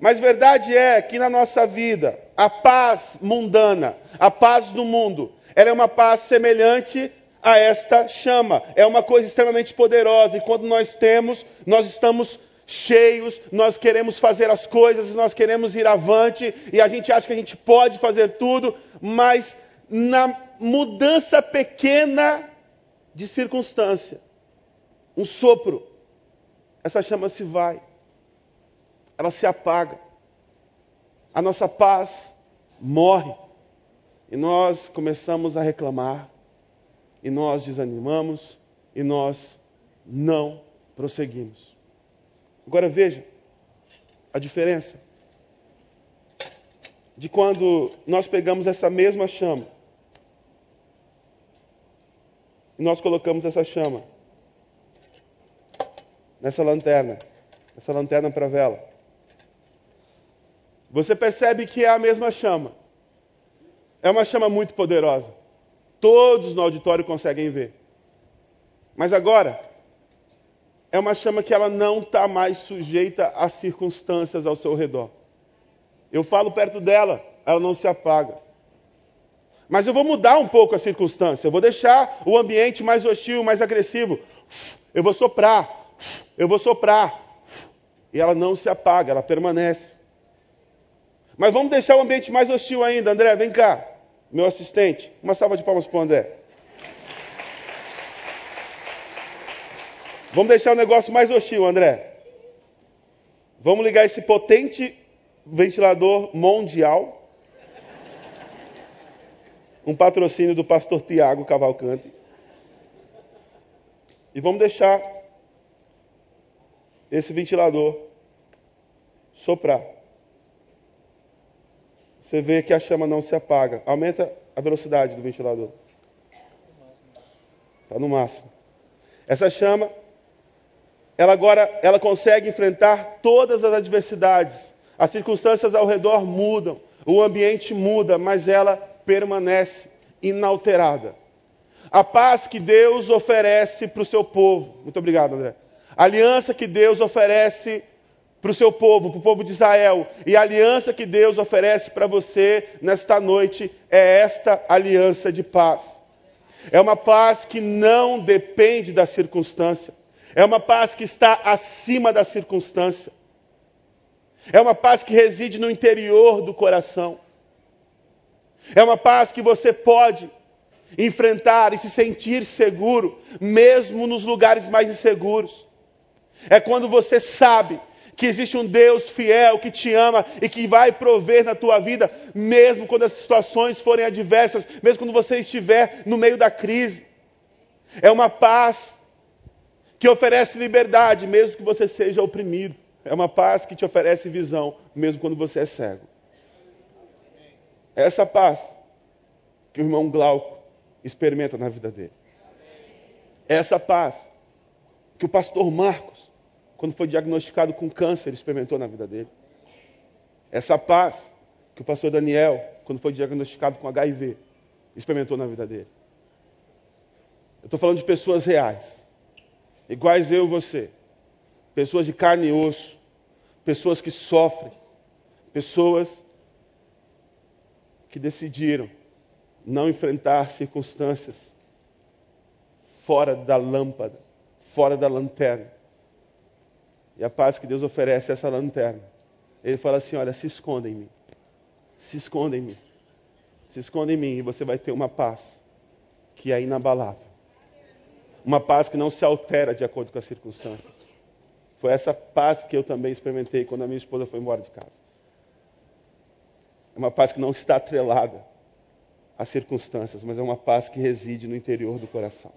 Mas verdade é que na nossa vida, a paz mundana, a paz do mundo, ela é uma paz semelhante a esta chama. É uma coisa extremamente poderosa e quando nós temos, nós estamos cheios, nós queremos fazer as coisas, nós queremos ir avante e a gente acha que a gente pode fazer tudo, mas na mudança pequena de circunstância, um sopro, essa chama se vai, ela se apaga, a nossa paz morre e nós começamos a reclamar, e nós desanimamos, e nós não prosseguimos. Agora veja a diferença de quando nós pegamos essa mesma chama e nós colocamos essa chama nessa lanterna, essa lanterna para vela. Você percebe que é a mesma chama. É uma chama muito poderosa. Todos no auditório conseguem ver. Mas agora, é uma chama que ela não está mais sujeita às circunstâncias ao seu redor. Eu falo perto dela, ela não se apaga. Mas eu vou mudar um pouco a circunstância, eu vou deixar o ambiente mais hostil, mais agressivo. Eu vou soprar, eu vou soprar. E ela não se apaga, ela permanece. Mas vamos deixar o ambiente mais hostil ainda. André, vem cá, meu assistente. Uma salva de palmas para o André. Vamos deixar o negócio mais hostil, André. Vamos ligar esse potente ventilador mundial. Um patrocínio do pastor Tiago Cavalcante. E vamos deixar esse ventilador soprar. Você vê que a chama não se apaga. Aumenta a velocidade do ventilador. Está no máximo. Essa chama ela agora ela consegue enfrentar todas as adversidades. As circunstâncias ao redor mudam, o ambiente muda, mas ela permanece inalterada. A paz que Deus oferece para o seu povo. Muito obrigado, André. A aliança que Deus oferece para o seu povo, para o povo de Israel. E a aliança que Deus oferece para você nesta noite é esta aliança de paz. É uma paz que não depende da circunstância. É uma paz que está acima da circunstância. É uma paz que reside no interior do coração. É uma paz que você pode enfrentar e se sentir seguro, mesmo nos lugares mais inseguros. É quando você sabe que existe um Deus fiel que te ama e que vai prover na tua vida, mesmo quando as situações forem adversas, mesmo quando você estiver no meio da crise. É uma paz que oferece liberdade, mesmo que você seja oprimido. É uma paz que te oferece visão, mesmo quando você é cego. É essa paz que o irmão Glauco experimenta na vida dele. É essa paz que o pastor Marcos, quando foi diagnosticado com câncer, experimentou na vida dele. É essa paz que o pastor Daniel, quando foi diagnosticado com HIV, experimentou na vida dele. Eu estou falando de pessoas reais, iguais eu e você, pessoas de carne e osso, pessoas que sofrem, pessoas que decidiram não enfrentar circunstâncias fora da lâmpada, fora da lanterna. E a paz que Deus oferece é essa lanterna. Ele fala assim: Olha, se esconda em mim. Se esconda em mim. Se esconda em mim e você vai ter uma paz que é inabalável. Uma paz que não se altera de acordo com as circunstâncias. Foi essa paz que eu também experimentei quando a minha esposa foi embora de casa. É uma paz que não está atrelada às circunstâncias, mas é uma paz que reside no interior do coração.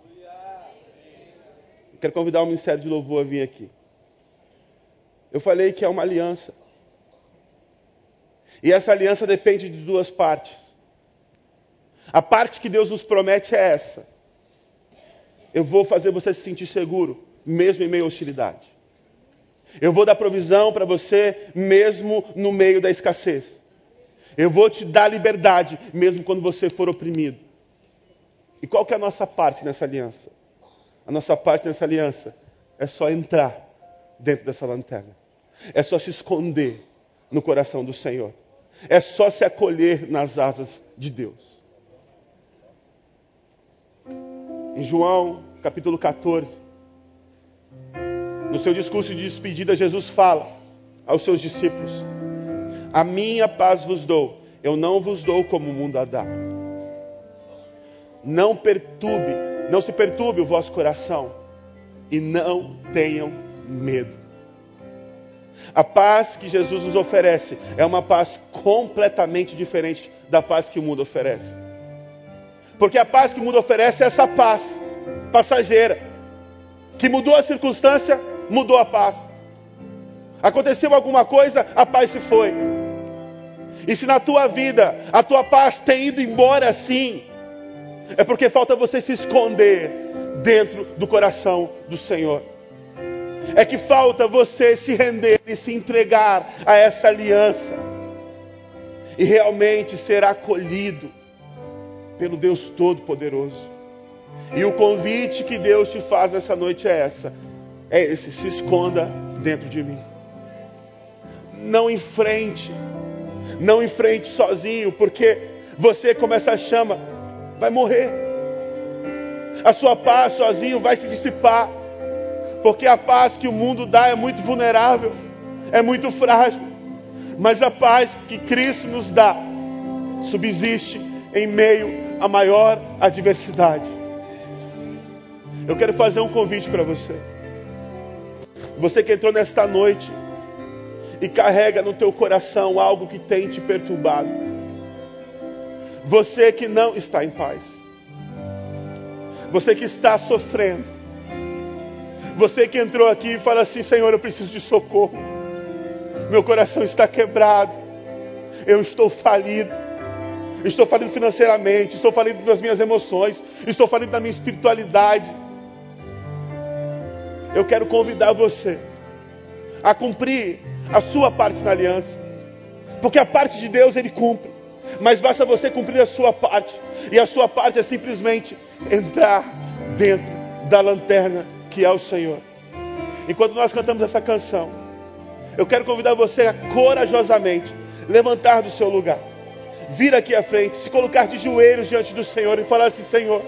Quero convidar o Ministério de Louvor a vir aqui. Eu falei que é uma aliança. E essa aliança depende de duas partes. A parte que Deus nos promete é essa. Eu vou fazer você se sentir seguro, mesmo em meio à hostilidade. Eu vou dar provisão para você, mesmo no meio da escassez. Eu vou te dar liberdade, mesmo quando você for oprimido. E qual que é a nossa parte nessa aliança? A nossa parte nessa aliança é só entrar dentro dessa lanterna. É só se esconder no coração do Senhor. É só se acolher nas asas de Deus. Em João, capítulo 14, no seu discurso de despedida, Jesus fala aos seus discípulos: a minha paz vos dou, eu não vos dou como o mundo a dá. Não perturbe, não se perturbe o vosso coração e não tenham medo. A paz que Jesus nos oferece é uma paz completamente diferente da paz que o mundo oferece. Porque a paz que o mundo oferece é essa paz passageira, que mudou a circunstância, mudou a paz. Aconteceu alguma coisa, a paz se foi. E se na tua vida a tua paz tem ido embora assim, é porque falta você se esconder dentro do coração do Senhor. É que falta você se render e se entregar a essa aliança e realmente ser acolhido pelo Deus Todo-Poderoso. E o convite que Deus te faz essa noite é essa: é esse, se esconda dentro de mim. Não enfrente não enfrente sozinho, porque você, como essa chama, vai morrer. A sua paz sozinho vai se dissipar, porque a paz que o mundo dá é muito vulnerável, é muito frágil, mas a paz que Cristo nos dá subsiste em meio à maior adversidade. Eu quero fazer um convite para você. Você que entrou nesta noite e carrega no teu coração algo que tem te perturbado. Você que não está em paz. Você que está sofrendo. Você que entrou aqui e fala assim: Senhor, eu preciso de socorro. Meu coração está quebrado. Eu estou falido. Estou falido financeiramente. Estou falido das minhas emoções. Estou falido da minha espiritualidade. Eu quero convidar você a cumprir a sua parte na aliança. Porque a parte de Deus ele cumpre. Mas basta você cumprir a sua parte. E a sua parte é simplesmente entrar dentro da lanterna que é o Senhor. Enquanto nós cantamos essa canção, eu quero convidar você a corajosamente levantar do seu lugar, vir aqui à frente, se colocar de joelhos diante do Senhor e falar assim: Senhor,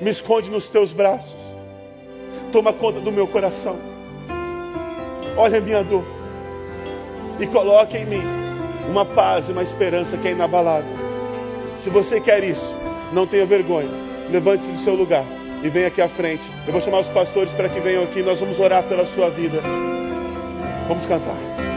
me esconde nos teus braços, toma conta do meu coração, olha a minha dor e coloque em mim uma paz e uma esperança que é inabalável. Se você quer isso, não tenha vergonha. Levante-se do seu lugar e venha aqui à frente. Eu vou chamar os pastores para que venham aqui. Nós vamos orar pela sua vida. Vamos cantar.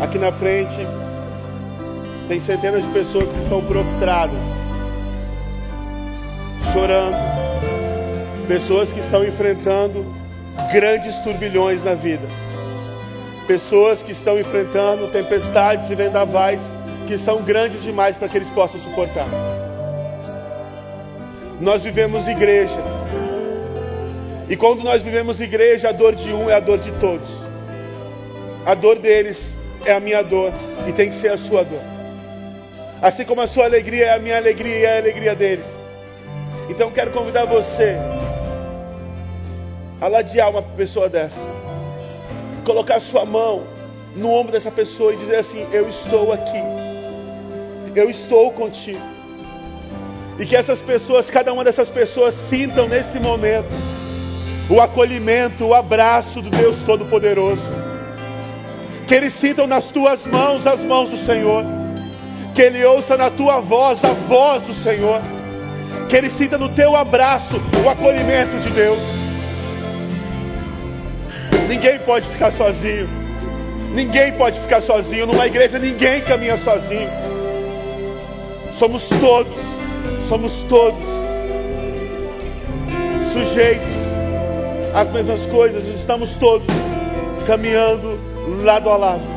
Aqui na frente tem centenas de pessoas que estão prostradas, chorando, pessoas que estão enfrentando grandes turbilhões na vida, pessoas que estão enfrentando tempestades e vendavais que são grandes demais para que eles possam suportar. Nós vivemos igreja. E quando nós vivemos igreja, a dor de um é a dor de todos. A dor deles é a minha dor e tem que ser a sua dor. Assim como a sua alegria é a minha alegria e é a alegria deles. Então quero convidar você a ladear uma pessoa dessa. Colocar sua mão no ombro dessa pessoa e dizer assim: Eu estou aqui. Eu estou contigo. E que essas pessoas, cada uma dessas pessoas, sintam nesse momento o acolhimento, o abraço do Deus Todo-Poderoso. Que eles sintam nas tuas mãos as mãos do Senhor. Que ele ouça na tua voz a voz do Senhor. Que ele sinta no teu abraço o acolhimento de Deus. Ninguém pode ficar sozinho. Ninguém pode ficar sozinho. Numa igreja, ninguém caminha sozinho. Somos todos somos todos sujeitos às mesmas coisas, estamos todos caminhando lado a lado.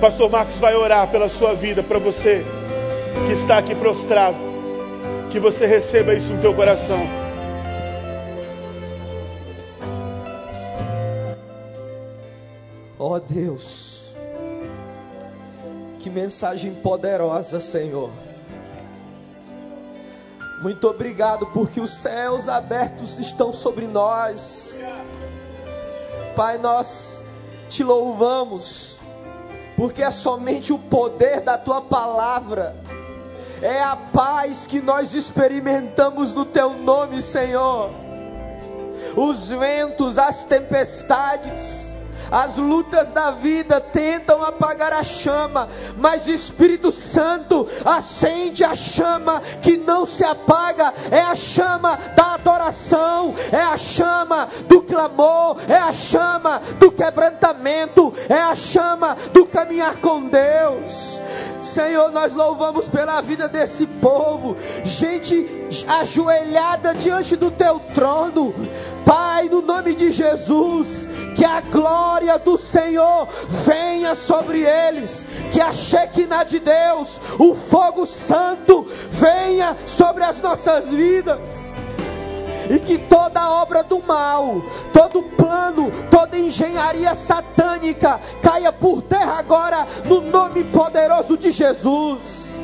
Pastor Marcos vai orar pela sua vida, para você que está aqui prostrado, que você receba isso no teu coração. Ó oh Deus. Que mensagem poderosa, Senhor. Muito obrigado porque os céus abertos estão sobre nós. Pai, nós te louvamos, porque é somente o poder da tua palavra, é a paz que nós experimentamos no teu nome, Senhor. Os ventos, as tempestades, as lutas da vida tentam apagar a chama, mas o Espírito Santo acende a chama que não se apaga. É a chama da adoração, é a chama do clamor, é a chama do quebrantamento, é a chama do caminhar com Deus. Senhor, nós louvamos pela vida desse povo, gente ajoelhada diante do teu trono. Pai, no nome de Jesus, que a glória do Senhor venha sobre eles, que a Shekinah de Deus, o fogo santo, venha sobre as nossas vidas e que toda obra do mal, todo plano, toda engenharia satânica caia por terra agora no nome poderoso de Jesus.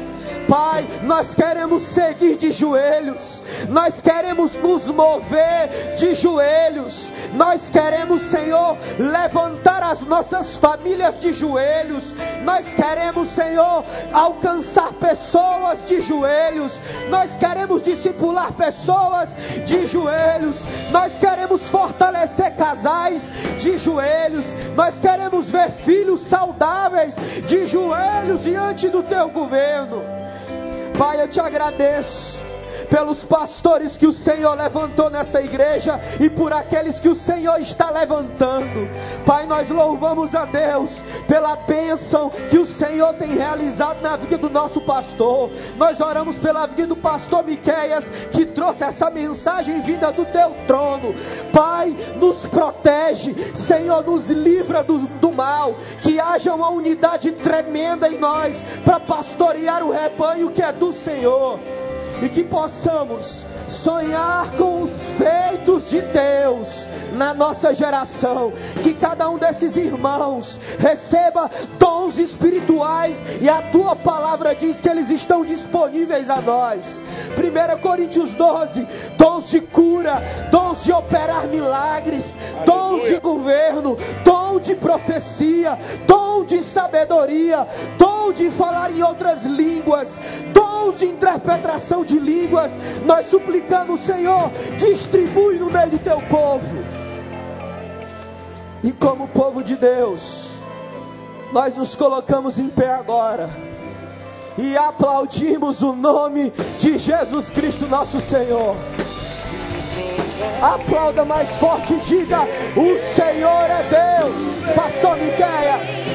Pai, nós queremos seguir de joelhos, nós queremos nos mover de joelhos, nós queremos, Senhor, levantar as nossas famílias de joelhos, nós queremos, Senhor, alcançar pessoas de joelhos, nós queremos discipular pessoas de joelhos, nós queremos fortalecer casais de joelhos, nós queremos ver filhos saudáveis de joelhos diante do teu governo. Pai, eu te agradeço pelos pastores que o Senhor levantou nessa igreja e por aqueles que o Senhor está levantando. Pai, nós louvamos a Deus pela bênção que o Senhor tem realizado na vida do nosso pastor. Nós oramos pela vida do pastor Miqueias que trouxe essa mensagem vinda do teu trono. Pai, nos protege, Senhor, nos livra do, do mal, que haja uma unidade tremenda em nós para pastorear o rebanho que é do Senhor e que possamos sonhar com os feitos de Deus na nossa geração. Que cada um desses irmãos receba dons espirituais e a tua palavra diz que eles estão disponíveis a nós. 1 Coríntios 12: dons de cura, dons de operar milagres, Aleluia. dons de governo, dom de profecia, dom de sabedoria, dom de falar em outras línguas, dons de interpretação de línguas. Nós suplicamos, Senhor, distribui no meio do teu povo. E como povo de Deus, nós nos colocamos em pé agora e aplaudimos o nome de Jesus Cristo, nosso Senhor. Aplauda mais forte e diga: O Senhor é Deus. Pastor Miqueias.